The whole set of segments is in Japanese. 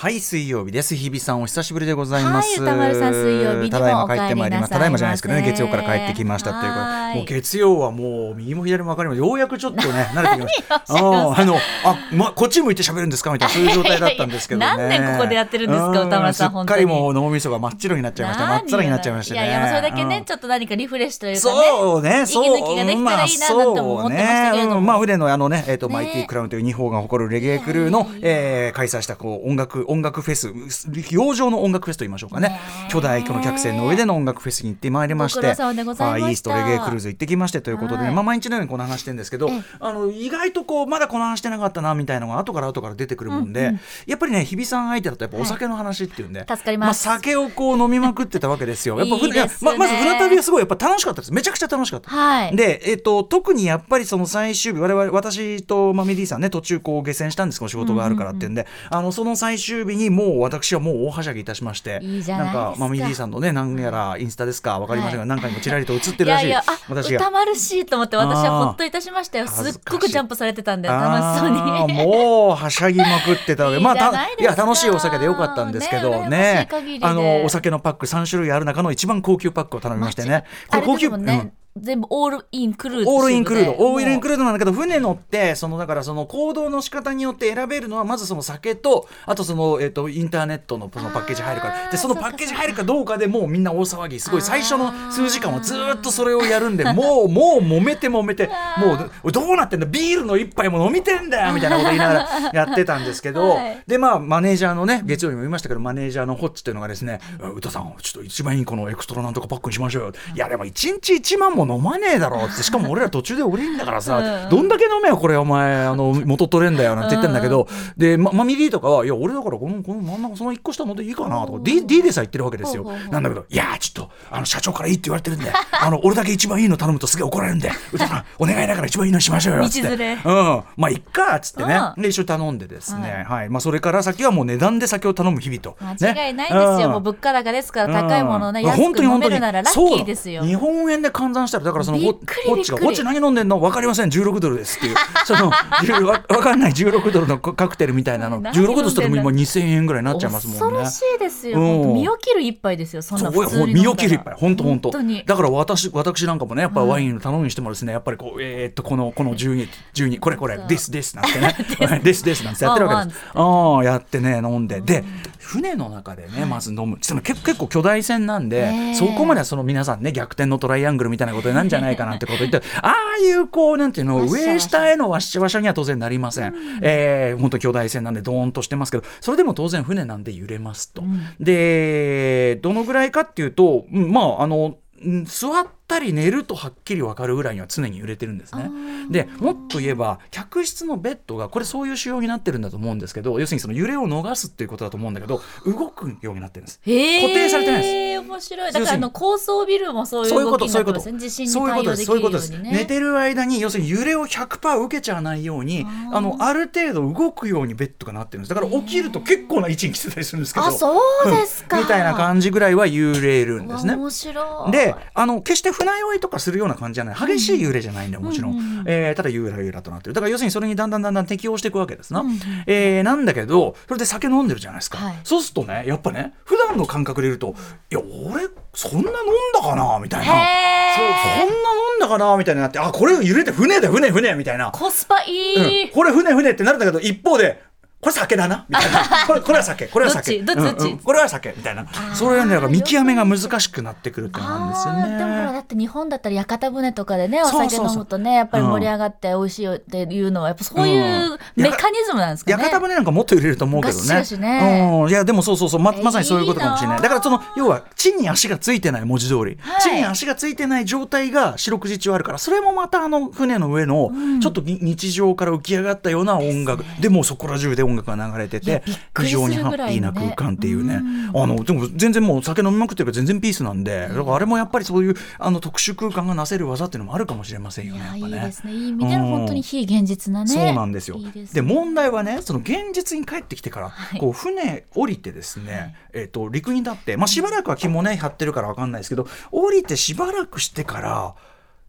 はい水曜日です。日比さんお久しぶりでございます、はい、歌丸さん水曜日ただいま帰ってまいりましたただいまじゃないですけどね月曜から帰ってきましたっていうかもう月曜はもう右も左も分かりますようやくちょっとね慣れてきました。ああのあまこっち向いて喋るんですか？みたいな そういう状態だったんですけどね。何年ここでやってるんですか？歌丸さんすっかりもう脳みそが真っ白になっちゃいました。真っ白になっちゃいましたねいやいやそれだけねちょっと何かリフレッシュというかそうねそう。息抜きができたらいいななんて思ってましたけれども。まあ腕のあのねえっとマイティクラウンという日本が誇るレゲエクルーのえ開催したこう音楽音楽フェス洋上の音楽フェスと言いましょうかね。巨大この客船の上での音楽フェスに行ってまいりましてファーイーストレゲエクルーズ行ってきましてということで、ね、まあ、毎日のようにこの話してるんですけどあの意外とこうまだこの話してなかったなみたいなのが後から後から出てくるもんで、やっぱりね日比さん相手だとやっぱお酒の話っていうんで、まあ、酒をこう飲みまくってたわけですよ。やっぱいいままず船旅はすごいやっぱ楽しかったです。めちゃくちゃ楽しかった、はい、で、えーと、特にやっぱりその最終日我々私とマミディさんね途中こう下船したんですけど仕事があるからっていうんで、あのその最終日にもう私はもう大はしゃぎいたしましてなんかマミディさんのね何やらインスタですかわかりませんが、何回もちらりと映ってるらしいいやいや私が。歌丸しいと思って私はほっといたしましたよすっごくジャンプされてたんで楽しそうに。もうはしゃぎまくってたので まあたいや楽しいお酒でよかったんですけどね。あのお酒のパック3種類ある中の一番高級パックを頼みましてね。これ高級、ね全部オールインクルードオールインクルード。オールインクルードなんだけど船乗ってそのだからその行動の仕方によって選べるのはまずその酒とあとその、えーと、インターネットのそのパッケージ入るから。でそのパッケージ入るかどうかでもうみんな大騒ぎ。すごい最初の数時間はずっとそれをやるんで もうもう揉めて揉めてもうどうなってんだ？ビールの一杯も飲みてんだよ みたいなこと言いながらやってたんですけど、はい、でまあマネージャーのね月曜日も言いましたけどマネージャーのホッチっていうのがですね「歌さんちょっと一番いいこのエクストラなんとかパックにしましょうよ」いやでも1日1万も飲まねえだろっってしかも俺ら途中で降りんだからさ、どんだけ飲めよこれお前あの元取れんだよなんて言ってんだけど、で、ま、マミリーとかはいや俺だからこのこの真ん中その1個下のでいいかなとか D, D でさ言ってるわけですよ、なんだけどいやちょっとあの社長からいいって言われてるんであの俺だけ一番いいの頼むとすげえ怒られるんで歌さんお願いだから一番いいのしましょうよっつって、うん、まあいっかっつってね。で一緒に頼んでですね、はい。まあ、それから先はもう値段で酒を頼む日々と。間違いないですよ、もう物価高ですから高いものをね、安く飲めるならラッキーですよ。日本円で換算したらだからそのホッチがホッチ何飲んでんの？分かりません。16ドルです。っていう。その分かんない。16ドルのカクテルみたいなの。16ドルっても今2000円ぐらいになっちゃいますもんね。恐ろしいですよ、うん、身を切る一杯ですよそんな普通に身を切る一杯。本当本当。だから私私なんかもねやっぱワインの頼むにしてもですねやっぱりこうえー、っとこのこの12 12これこれですですなんてね。です。ですなんてやってるわけです。ああやってね飲んで。で船の中でねまず飲む。結結構巨大船なんでそこまではその皆さんね逆転のトライアングルみたいなことなんじゃないかなってこと言ってああいうこうなんていうの上下へのわしわしには当然なりません、うん、えー、本当巨大船なんでドーンとしてますけどそれでも当然船なんで揺れますと、うん、でどのぐらいかっていうと、うん、まああの座ったり寝るとはっきり分かるぐらいには常に揺れてるんですね。でもっと言えば客室のベッドがこれそういう仕様になってるんだと思うんですけど要するにその揺れを逃すっていうことだと思うんだけど動くようになってるんです。固定されてないです。面白い。だからあの高層ビルもそういう動きになってますね。地震に対応できるようにね。寝てる間に要するに揺れを100%受けちゃわないようにあのある程度動くようにベッドがなってるんです。だから起きると結構な位置に来てたりするんですけどあそうですか、うん、みたいな感じぐらいは揺れるんですね。面白い。であの決して船酔いとかするような感じじゃない。激しい揺れじゃないんだよもちろん、うん、えー、ただゆらゆらとなってる。だから要するにそれにだんだんだんだん適応していくわけですな、うん、えー、なんだけどそれで酒飲んでるじゃないですか、はい、そうするとねやっぱね普段の感覚でいるといや俺そんな飲んだかなみたいな。そうそんな飲んだかなみたいになってあこれ揺れて船だ船船みたいな。コスパいい、うん、これ船船ってなるんだけど一方でこれ酒だなみたいな。これこれは酒これは酒。どっちどっち、うんうん、これは酒みたいな。それはねだから見極めが難しくなってくるってなんですよね。でもほらだって日本だったら屋形船とかでねお酒飲むとねやっぱり盛り上がって美味しいよっていうのはやっぱそういうメカニズムなんですかね、屋形船なんかもっと入れると思うけどね。ね、うん、いやでもそうそうそう。ままさにそういうことかもしれない。だからその要は地に足がついてない文字通り、はい、地に足がついてない状態が四六時中あるからそれもまたあの船の上のちょっと日常から浮き上がったような音楽、でもそこら中で音楽が流れててて非常にハッピーな空間っていうね、あのでも全然もう酒飲みまくってるから全然ピースなんでだからあれもやっぱりそういうあの特殊空間がなせる技っていうのもあるかもしれませんよね。いいですね。いい意味での本当に非現実なね、そうなんですよ。で問題はねその現実に帰ってきてから、こう船降りてですね、えー、と陸に立って、まあ、しばらくは肝ね張ってるから分かんないですけど降りてしばらくしてから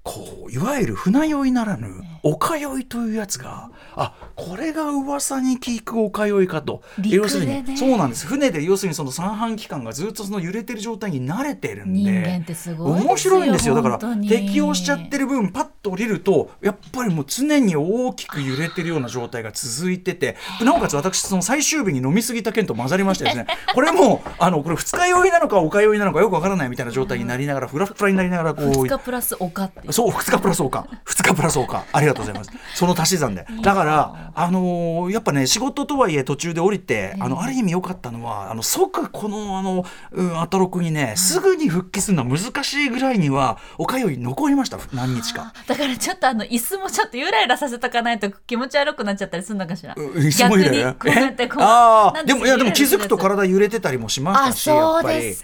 こういわゆる船酔いならぬおかよいというやつがあこれが噂に聞くおかよいかと。陸要するにそうなんです。船で要するにその三半規管がずっとその揺れてる状態に慣れてるんで面白いんですよ。だから適応しちゃってる分パッと降りるとやっぱりもう常に大きく揺れてるような状態が続いててなおかつ私その最終日に飲み過ぎた件と混ざりましてですね これもあのこれ二日酔いなのかおか酔いなのかよくわからないみたいな状態になりながらフラフラになりながらこう2日プラス丘っていうそう、2日プラス岡。2日プラス岡。ありがとうございます。その足し算で。だから、あのーやっぱね、仕事とはいえ途中で降りて、あの、ある意味良かったのは、あの、即この、あの、うん、アトロクにね、すぐに復帰するのは難しいぐらいには、おかゆい残りました、何日か。だからちょっとあの椅子もちょっとゆらゆらさせとかないと気持ち悪くなっちゃったりするのかしら。うんいつもいる。逆にこうやってこうああ、でも、いや、でも気づくとゆらゆら体揺れてたりもしましたし、あやっぱり。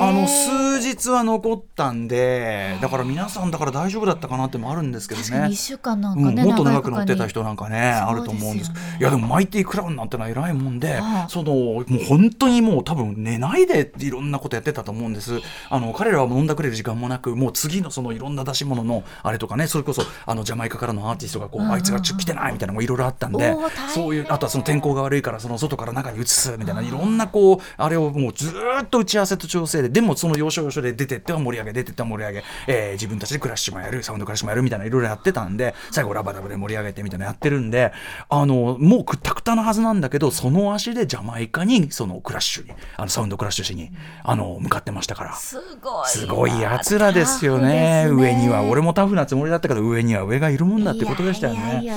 あの、数日は残ったんで、だから皆さんだから大丈夫だったかなってのもあるんですけどね。確かに1週間なんうん、かね、もっと長くい乗ってた人なんかねあると思うんです。いやでもマイティクラウンなんてのは偉いもんで、ああそのもう本当にもう多分寝ないでいろんなことやってたと思うんです。あの彼らは飲んだくれる時間もなくもう次のそのいろんな出し物のあれとかねそれこそあのジャマイカからのアーティストがこう、あいつが来てないみたいなのもいろいろあったんでそういうあとはその天候が悪いからその外から中に移すみたいないろんなこうあれをもうずーっと打ち合わせと調整ででもその要所要所で出てっては盛り上げ出てっては盛り上げ、えー自分たちでクラッシュもやるサウンドクラッシュもやるみたいないろいろやってたんで最後ラバダブで盛り上げてみたいなのやってるんであのもうくったくたなはずなんだけどその足でジャマイカにそのクラッシュにあのサウンドクラッシュしにあの向かってましたから。すごいすごいやつらですよね。上には。俺もタフなつもりだったけど上には上がいるもんだってことでしたよね。うい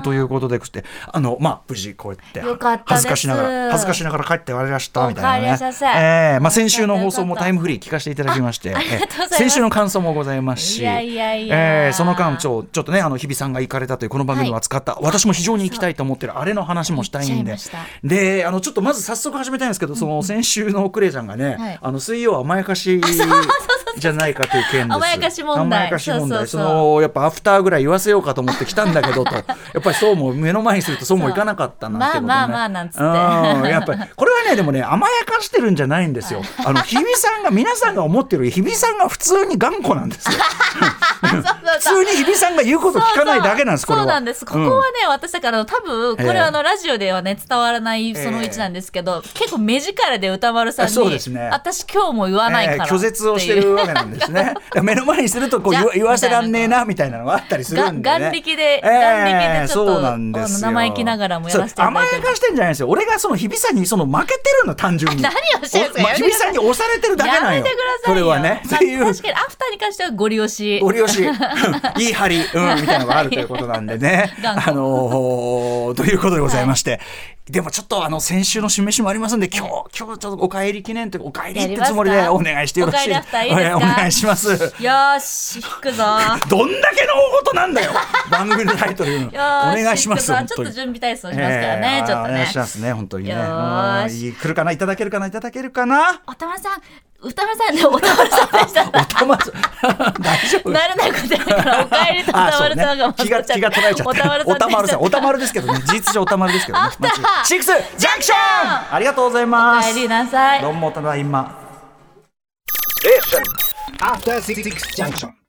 ということでくしてあのまあ無事こうやって恥ずかしながら恥ずかしながら帰ってまいりましたみたいなね。ええまあ先週の放送もタイムフリー聞かせていただきまして、先週の感想もございますし、ええその間ちょちょっとねあの日比さんが行かれたというこの番組を扱った、私も非常に行きたいと思ってるあれの話もしたいんで。であのちょっとまず早速始めたいんですけど、その先週のクレイちゃんがね、はい。あの水曜甘やかしじゃないかという件です。甘やかし問題。そのやっぱアフターぐらい言わせようかと思って来たんだけどと、やっぱりそうも目の前にするとそうもいかなかったなんてことね。まあまあまあなんつってうんやっぱりこれはねでもね甘やかしてるんじゃないんですよ。あの日比さんが皆さんが思ってる日比さんが普通に頑固なんですよ。普通に日比さんが言うこと聞かないだけなんです。そうなんです。ここはね、私だから多分、こええれはあの、ラジオではね、伝わらないその1なんですけど、結構目力で歌丸さんに、そうですね私今日も言わないから。えー拒絶をしてるわけなんですね。目の前にするとこう言わせらんねえなみたいなのがあったりするんで、ね。が眼力でえー眼力でちょっとそうなんです生意気ながらもやらせて甘やかしてんじゃないですよ。俺がその日比さんにその負けてるの単純に。何をしてるんですか日比さんに押されてるだけなんよ。やめてくださいよ。それはね。確かにアフターに関してはゴリ押し。ご利用し、うん いい張り、うん、みたいなのがあるということなんでね。あのーということでございまして。でもちょっとあの先週の示しもありますんで今日今日ちょっとお帰り記念というかお帰りってつもりでお願いしてよろしい？お願いします。よーし、引くぞ。どんだけの大事なんだよ。番組のタイトル。お願いしますちょっと準備体操しますからね、えーちょっとね。お願いし。ますね本当にね。いい。来るかな？いただけるかな？いただけるかな？おたまさん、歌丸さん、おたまさんでした。おたまず大丈夫なれないことやから、お帰りとあ歌丸さんが気が気が取られちゃっておたまるさんおたまるさんおたまるですけどね事実上おたまるですけどねアフターシックスジャンクションありがとうございますお帰りなさい。どうもただいま After Six Junction.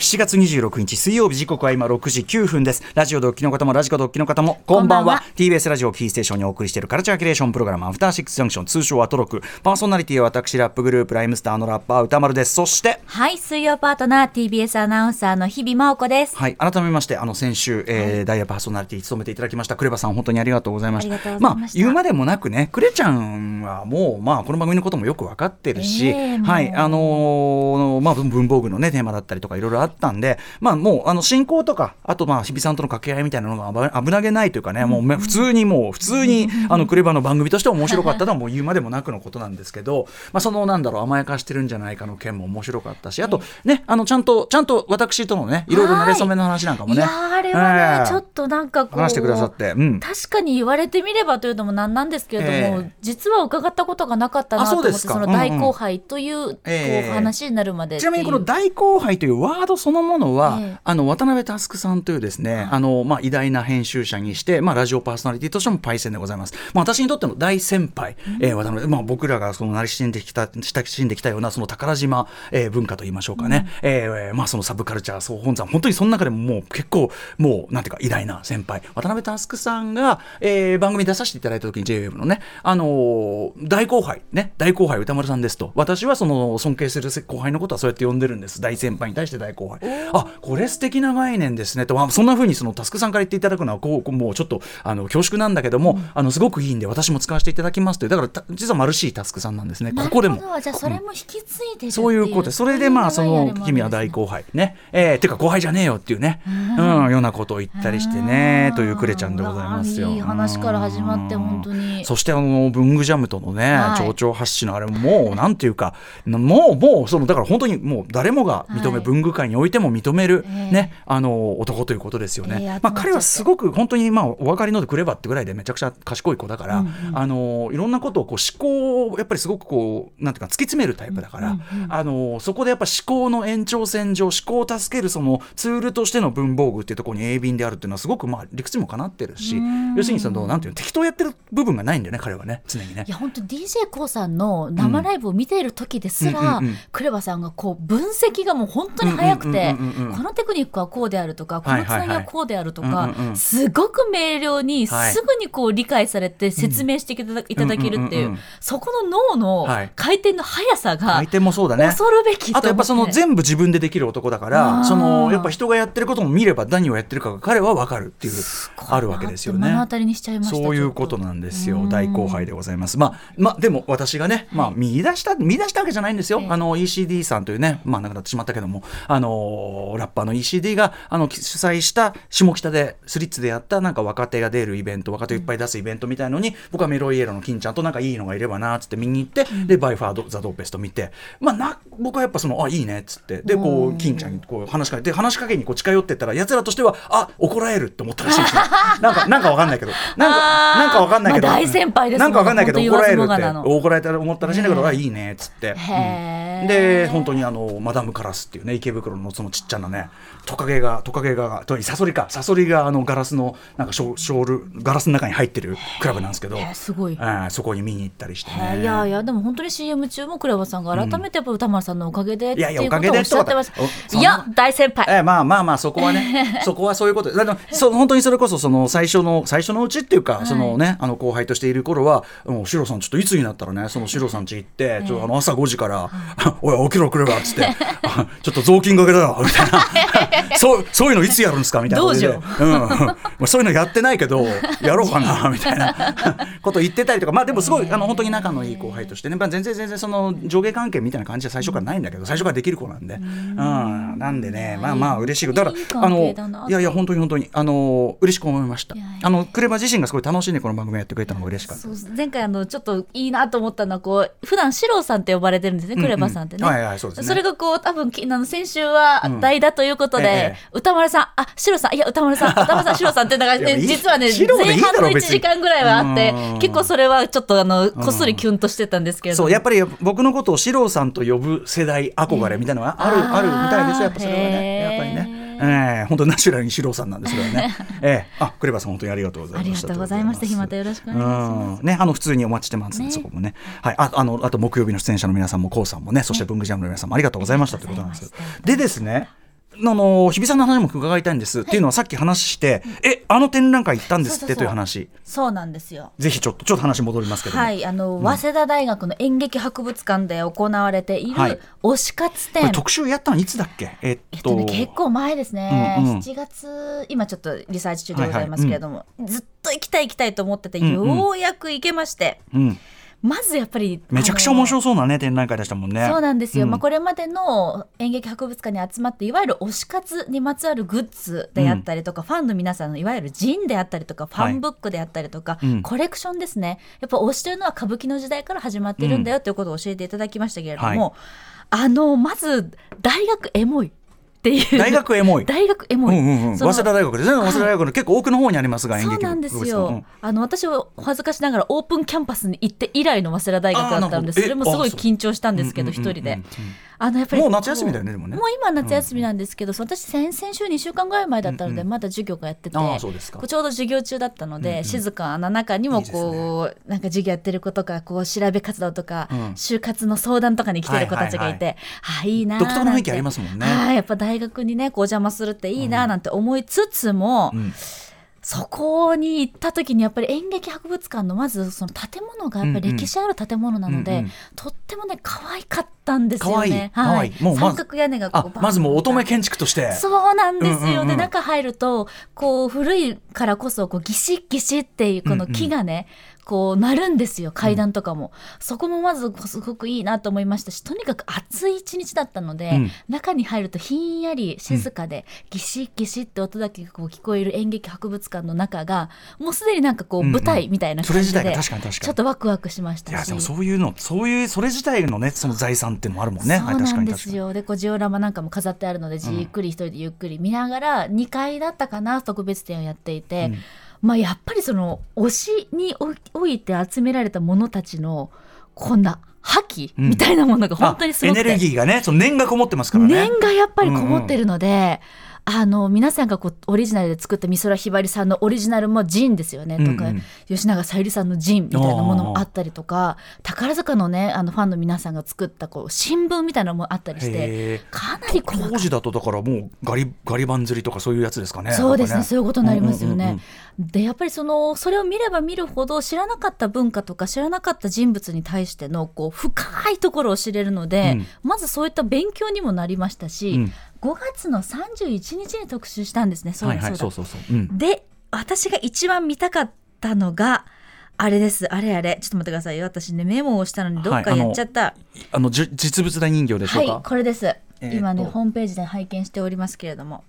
7月26日水曜日時刻は今6時9分です。ラジオドッキの方もラジコドッキの方もこんばんは。こんばんは。TBS ラジオキーステーションにお送りしているカルチャーキュレーションプログラムアフターシックスジャンクション通称アトロク。パーソナリティは私ラップグループライムスターのラッパー歌丸です。そしてはい、水曜パートナー TBS アナウンサーの日々真央子です。はい、改めましてあの先週、えーダイヤパーソナリティ務めていただきましたクレバさん本当にありがとうございました。ありがとうございました。あ言うまでもなくねクレちゃんはもうまあこの番組のこともよく分かってるし、ええもう。はいあのーまあ文文房具のねテーマだったりとかいろいろあったんでまあもうあの進行とかあとまあ日比さんとの掛け合いみたいなのが危危なげないというかね、もうめ普通にもう普通にあのクレバの番組として面白かったのはもう言うまでもなくのことなんですけど、まあそのなんだろう甘やかしてるんじゃないかの件も面白かったしあとねあのちゃんとちゃんと私とのねい。ろいろなれ初めの話なんかもね。いやーあれはね、ええ。ちょっとなんかこう話してくださって、うん、確かに言われてみればというのもなんなんですけれども、ええ。実は伺ったことがなかったなと思ってあその大後輩という,、ええこう話になるまでっていう。ちなみにこの大後輩というワードそのものは、ええ。あの渡辺佑さんというですね、あのまあ、偉大な編集者にして、まあ、ラジオパーソナリティとしてもパイセンでございます、まあ、私にとっての大先輩、えー渡辺まあ、僕らがその慣れ親しんできた親しんできたようなその宝島、えー文化といいましょうかね、えーまあ、そのサブカルチャー総本山本当にその中でももう結構もうなんていうか偉大な先輩。渡辺佑さんが、えー番組に出させていただいた時に JWEB のね、あのー大後輩ね大後輩歌丸さんですと。私はその尊敬する後輩のことはそうやって呼んでるんです。大先輩に対して大後輩。あこれ素敵な概念ですね。と、まあ、そんな風にそのタスクさんから言っていただくのはこうこうもうちょっとあの恐縮なんだけども、あのすごくいいんで私も使わせていただきますという。だからた実はマルシータスクさんなんですね。ここでも。じゃあそれも引き継いでう。そういうことで、それでまあ、その、君は大行後輩。ね。えー、てか後輩じゃねえよっていうね、うん、ようなことを言ったりしてね、というクレちゃんでございますよ。いい話から始まって本当に。そしてあの、文具ジャムとのね、はい。蝶々発信のあれももう、なんていうか、もう、もう、その、だから本当にもう誰もが認め、はい。文具界においても認める、ええ。ね、あの、男ということですよね。ええまあ、彼はすごく本当に、まあ、お分かりのでくればってぐらいでめちゃくちゃ賢い子だから、あの、いろんなことをこう思考を、やっぱりすごくこう、なんていうか、突き詰めるタイプだから、あの、そこでやっぱ思考の延長線上、思考を助けるそのツールとしての文房具っていうところに鋭敏であるっていうのはすごくまあ理屈にもかなってるし、要するにその、なんていうの、適当やってる部分がないんだよね、彼はね、常にね。い。や本当 d j k o さんの生ライブを見ている時ですら、クレバさんがこう分析がもう本当に早くてうんうんうんうん。うんこのテクニックはこうであるとかこのつなぎはこうであるとかすごく明瞭にすはい。ぐにこう理解されて説明していただけるっていうそこの脳のはい。回転の速さが相手もそうだね。恐るべきあとやっぱその全部自分でできる男だかあらー。そのやっぱ人がやってることも見れば何をやってるかが彼は分かるっていうあるわけですよね。目の当。たりにしちゃいましたそういうことなんですよ。大後輩でございます。まあまあでも私がね、まあ見出した見出したわけじゃないんですよ。ええ。あの ECD さんというねまあ亡くなってしまったけどもあのラッパーの ECD があの主催した下北でスリッツでやったなんか若手が出るイベント若手をいっぱい出すイベントみたいのに、僕はメロイエロの金ちゃんとなんかいいのがいればなっつって見に行って、でバイファードザドーペスト見てまあな僕はやっぱそのあいいねっつって。でこう金ちゃんにこう話しかけて話しかけにこう近寄ってったら奴らとしてはあ怒られるって思ったらしいんですよなんかなんかわかんないけど。なんかなんかわかんないけど、まあ大先輩ですもなんんかわかんないけど怒られるって怒られたら思ったらしいんだけど、あいいねっつって、へー。うんで本当にあのマダムカラスっていうね池袋のそのちっちゃなねトカゲがトカゲがとサソリかサソリがあのガラスのなんかショショールガラスの中に入ってるクラブなんですけど、すごい。えーそこに見に行ったりしてへねーいやいやでも本当に CM 中もクレバさんが改めてやっぱ歌丸さんのおかげでっていやいやいうことをおっしゃってましおかげでとかたいや大先輩。ええまあまあまあそこはね そこはそういうこと。だからそう本当にそれこそその最初の最初のうちっていうか、そのねあの後輩としている頃はもうシロさんちょっといつになったらねそのシロさん家行って、ちょっとあの朝5時から「おい起きろくれば」っつって。あ「ちょっと雑巾がけだよ」みたいな。そうそういうのいつやるんですかみたいなことで、道うそういうのやってないけどやろうかな みたいなこと言ってたりとか。まあでもすごいあの本当に仲のいい後輩としてね、まあ、全然全然その上下関係みたいな感じは最初からないんだけど最初からできる子なんで、うん、なんでねまあまあ嬉しいだからあのいやいや本当に本当に。あの嬉しく思いました。あのクレバ自身がすごい楽しんでこの番組やってくれたのが嬉しかった前回あのちょっといいなと思ったのはこう普段シロさんって呼ばれてるんですね、クレバさんってね、はいはいそうですね。それがこう多分きあの先週は代打ということで、ええ。歌丸さんあシロさんいや歌丸さん 歌丸さんシロさんってなんか、ね、実はね前半の1ろ別に。時間ぐらいはあってうん。結構それはちょっとあのこっそりキュンとしてたんですけれども。そうやっぱり僕のことを四郎さんと呼ぶ世代憧れみたいなのがある、ええあるみたいですよやっぱそれはへねえやっぱりね。ええ本当にナチュラルに四郎さんなんですけどね。ええあクレバさん本当にありがとうございました。ありがとうございました。またよろしくお願いします。うんね、あの普通にお待ちしてますねそこもね。はい、あ、あの、あと木曜日の出演者の皆さんも、こうさんもね、そして文具ジャムの皆さんもありがとうございましたということなんです。でですね。あの日比さんの話も伺いたいんです、っていうのはさっき話して、えあの展覧会行ったんですってという話。そうなんですよ。ぜひちょっとちょっと話戻りますけども、はい、あの、早稲田大学の演劇博物館で行われていはい。る推し活これ展。特集やったのいつだっけ？えっと。えっとね、結構前ですね、うんうん。7月今ちょっとリサーチ中でございますけれども、ずっと行きたい行きたいと思ってて、んうん。ようやく行けまして。うん、まずやっぱりめちゃくちゃ面い白そうなね展覧会でしたもんね。そうなんですよ、うん。まあ、これまでの演劇博物館に集まっていわゆる推し活にまつわるグッズであったりとか、ファンの皆さんのいわゆるジンであったりとかファンブックであったりとか、うん。コレクションですね。やっぱ推しというのは歌舞伎の時代から始まっているんだよということを教えていただきましたけれども、あのまず大学エモいっていう。大学エモい。大学エモい、うんうんうん、早稲田大学ですね、早稲田大学の結構奥の方にありますが、演劇そうなんですよ、館あの私はお恥ずかしながらオープンキャンパスに行って以来の早稲田大学だったんであーなるほど。それもすごい緊張したんですけどうんうんうんうん。一人で。あのやっぱりもう夏休みだよねでもね。もう今夏休みなんですけど、私先々週2週間ぐらい前だったので、うんうん。まだ授業がやっててうですか。こうちょうど授業中だったので、うんうん。静かな中にもこうなんか授業やってる子とかこう調べ活動とか、うん。就活の相談とかに来てる子たちがいて、はいあいいなー独特の雰囲気ありますもんね。はいやっぱ大学にねこうお邪魔するっていいなーなんて思いつつも、うんそこに行った時にやっぱり演劇博物館のまずその建物がやっぱり歴史ある建物なので、うんうんとってもね可愛かったんですよ可愛い。ね。可愛い。もうまず三角屋根がこあうまずもう乙女建築として。そうなんですよ、うんうんうん。で中入るとこう古いからこそこうギシッギシッっていうこの木がね、こうなるんですよ階段とかも、そこもまずすごくいいなと思いましたしとにかく暑い一日だったので、うん。中に入るとひんやり静かで、ギシッギシッって音だけがこう聞こえる演劇博物館の中がもうすでになんかこううんうん。舞台みたいな感じで、それ自体が確かに確かに。ちょっとワクワクしましたし。いやでもそういうのそういうそれ自体のねその財産っていうのもあるもんね。そうなんですはいよでこうジオラマなんかも飾ってあるのでじっくり一人でゆっくり見ながら2階だったかな特別展をやっていて、うん。まあやっぱりその推しにおいて集められた者たちのこんな覇気うん。みたいなものが本当にすごくエネルギーがねその念がこもってますからね。念がやっぱりこもってるので、あの皆さんがこうオリジナルで作った美空ひばりさんのオリジナルもジンですよね、とかうん。うん吉永小百合さんのジンみたいなものもあったりとか宝塚のねあのファンの皆さんが作ったこう新聞みたいなのもあったりしてかなり細かい。当時だとだからもうガリガリ版釣りとかそういうやつですかね。そうですね。なんかそういうことになりますよね。うんうんうんでやっぱりそのそれを見れば見るほど知らなかった文化とか知らなかった人物に対してのこう深いところを知れるので、うん。まずそういった勉強にもなりましたし、うん。5月の31日に特集したんですね。そうだはいはいそうだ。で私が一番見たかったのがあれです。あれあれ。ちょっと待ってくださいよ。私ねメモをしたのにどっかやっちゃった。あのじゅ実物大人形でしょはい、うか、これです、今ねホームページで拝見しておりますけれども。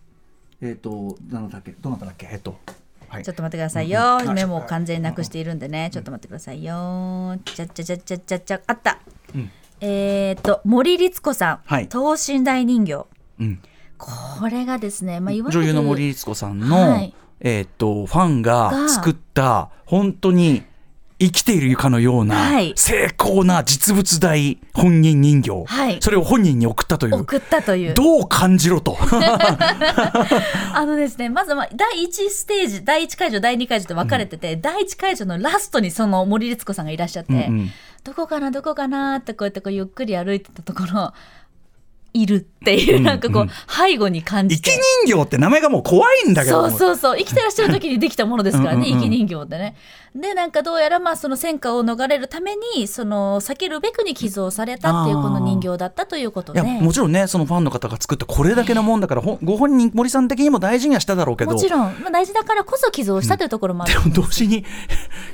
えっ、となんだっけ？どなただっけ？えっ、と。はいちょっと待ってくださいよ、うんうん。メモを完全になくしているんでね、ちょっと待ってくださいよ。ちゃっちゃちゃっちゃっちゃっちゃあった、うんえっ、と森律子さん、はい等身大人形うん、これがですね、まあ、いわゆる女優の森律子さんの、はいえっ、とファンがが作った本当に生きているかのような、はい。精巧な実物大本人人形、はい。それを本人に送ったという。送ったという。どう感じろと。あのですね、まずまあ第1ステージ、第1会場、第2会場と分かれてて、第1会場のラストにその森律子さんがいらっしゃって、うんうん。どこかな、どこかなってこうやってこうゆっくり歩いてたところ、いるっていう、うんなんかこう、うん。背後に感生きじて。人形って名前がもう怖いんだけど。そうそうそう。生きてらっしゃる時にできたものですからねうんうんうん。生き人形ってね。でなんかどうやらまあその戦火を逃れるためにその避けるべくに寄贈されたっていうこの人形だったということいでやもちろんねそのファンの方が作ったこれだけのもんだから、ご本人森さん的にも大事にはしただろうけど。もちろん、まあ、大事だからこそ寄贈したというところもある。でも同時に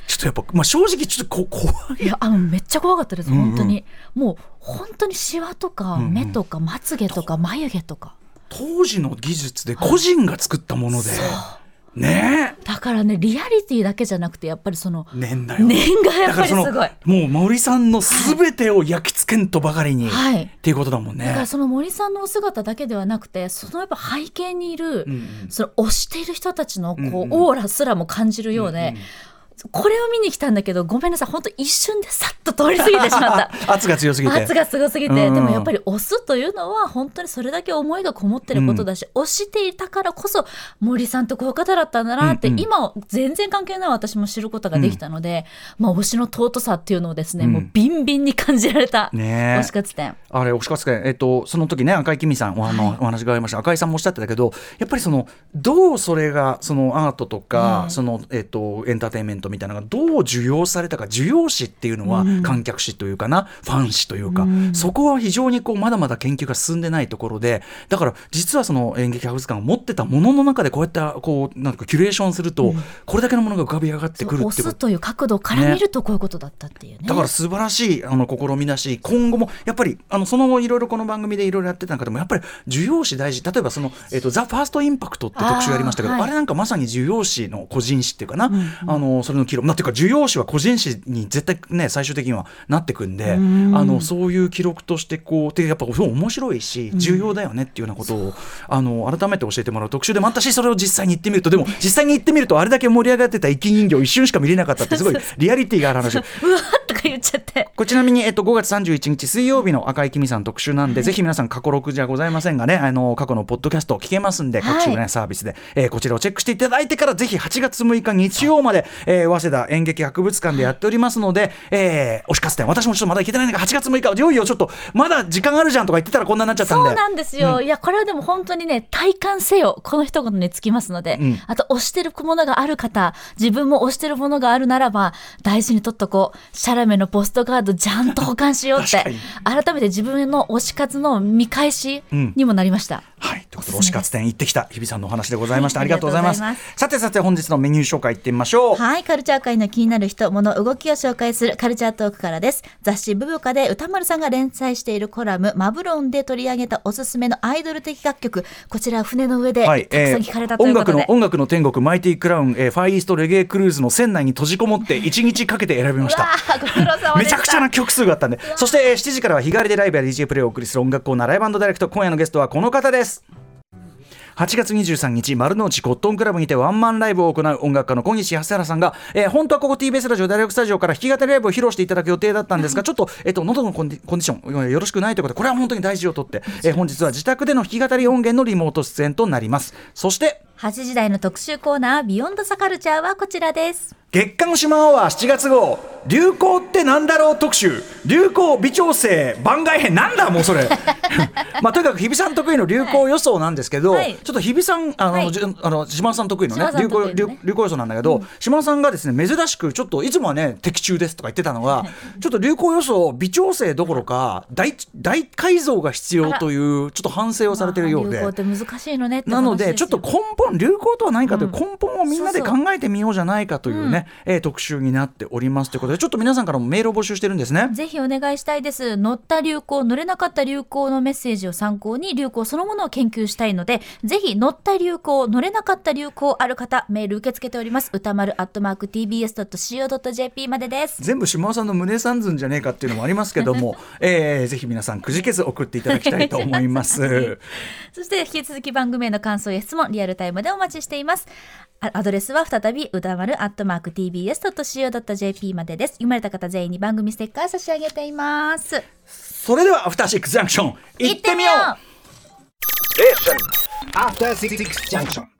ちょっとやっぱ、まあ、正直ちょっとこ怖い。いやあのめっちゃ怖かったですうんうん。本当に、もう本当にシワとかんうん。目とかまつげとか眉毛とか、当時の技術で個人が作ったもので。ね。だからねリアリティだけじゃなくてやっぱりそのえ念だよ。念がやっぱりすごい。もう森さんの全てを焼き付けんとばかりに、はい。っていうことだもんね。だからその森さんのお姿だけではなくてそのやっぱ背景にいる、うんうん。その推している人たちのこう、うんうん。オーラすらも感じるようで、これを見に来たんだけどごめんなさい。本当一瞬でさっと通り過ぎてしまった。圧が強すぎて。圧がすごすぎて、うん。でもやっぱり推すというのは本当にそれだけ思いがこもってることだし、推していたからこそ森さんってこういう方だったんだなって、うんうん。今全然関係ない私も知ることができたので、まあ推しの尊さっていうのをですね、うん。もうビンビンに感じられたねし活展。あれ、推し活会、えっと、その時ね、赤井君さん、おあの、はい。お話がありました。赤井さんもおっしゃってたけど、やっぱりその、どうそれが、そのアートとか、うん。その、えっと、エンターテインメントみたいなのが、どう受容されたか、受容詞っていうのは、うん。観客詞というかな、ファン詞というか、うん。そこは非常にこう、まだまだ研究が進んでないところで、だから、実はその演劇博物館が持ってたものの中で、こうやって、こう、なんかキュレーションすると、これだけのものが浮かび上がってくるってこと。押すという角度から見るとこういうことだったっていうね。だから素晴らしいあの試みだし今後もやっぱりあのその後いろいろこの番組でいろいろやってた中でもやっぱり需要詞大事。例えばその、えっとザ・ファーストインパクトって特集やりましたけどあ,、あーはい。れなんかまさに需要詞の個人詞っていうかな、んうん。あのそれの記録なんていうか需要詞は個人詞に絶対ね最終的にはなってくんで、うん。あのそういう記録としてこうでやっぱ面白いし重要だよねっていうようなことを、あの改めて教えてもらう特集でもあったしそれを実際に行ってみるとでも実際に行ってみるとあれだけ盛り上がってた生き人形を一瞬しか見れなかったってすごいリアリティがある話。うわか言っちゃって。これちなみに、えっと、5月31日水曜日の赤い君さん特集なんで、ぜひ皆さん過去録じゃございませんがねあの過去のポッドキャスト聞けますんで各種、ねサービスで、えーこちらをチェックしていただいてからぜひ8月6日日曜まで、えー早稲田演劇博物館でやっておりますので、えー推し活展私もちょっとまだ行けてないんだが8月6日いよいよちょっとまだ時間あるじゃんとか言ってたらこんなになっちゃったんで。そうなんですよ、いやこれはでも本当にね体感せよこの一言につきますので、うん。あと推してるものがある方自分も推してるものがあるならば大事に取っとこう。シャラメのポストカードちゃんと保管しようって。確改めて自分の推し活の見返しにもなりました、はい、ということで推おすすめですし活展行ってきた日比さんのお話でございました、はいありがとうございます。さてさて本日のメニュー紹介いってみましょう。はい、カルチャー界の気になる人、物、動きを紹介するカルチャートークからです。雑誌ブブカで歌丸さんが連載しているコラム、マブロンで取り上げたおすすめのアイドル的楽曲、こちら船の上でたはい、くさん聞かれたということで。音楽の音楽の天国マイティクラウン、えーファイイーストレゲエクルーズの船内に閉じこもって1日かけて選びました。めちゃくちゃな曲数があったんで。そして、えー7時からは日替わりでライブや DJ プレイをお送りする音楽コーナーライブダイレクト今夜のゲストはこの方です8月23日丸の内コットンクラブにてワンマンライブを行う音楽家の小西康原さんが、えー本当はここ TBS ラジオ大学スタジオから弾き語りライブを披露していただく予定だったんですがちょっと,、えっと喉のコンディコンディションよろしくないということでこれは本当に大事をとって、えー本日は自宅での弾き語り音源のリモート出演となります。そして8時台の特集コーナー、ビヨンドサカルチャーはこちらです。月刊シマアワー7月号。流行ってなんだろう特集。流行微調整。番外編。なんだもうそれ。まあとにかく日比さん得意の流行予想なんですけど、はい。ちょっと日比さんあの、はい。あの島田さん得意のね島田さ流行流流行予想なんだけど、島田さんがですね珍しくちょっといつもはね的中ですとか言ってたのが、ちょっと流行予想微調整どころか大大改造が必要というちょっと反省をされてるようで。まあ流行って難しいのねってなのでちょっと話根本流行とは何かという根本をみんなで考えてみようじゃないかというね、えー特集になっておりますということでちょっと皆さんからもメールを募集してるんですね。ぜひお願いしたいです。乗った流行、乗れなかった流行のメッセージを参考に流行そのものを研究したいので、ぜひ乗った流行、乗れなかった流行ある方、メール受け付けております。歌丸アットマーク tbs.co.jp までです。全部島尾さんの胸三寸じゃねえかっていうのもありますけども、えーぜひ皆さんくじけず送っていただきたいと思います。そして引き続き番組への感想や質問、リアルタイムでお待ちしています。あアドレスは再び歌丸アットマーク tbs.co.jp までです。読まれた方全員に番組ステッカー差し上げています。それではアフターシックスジャンクション行ってみよう After Six Junction.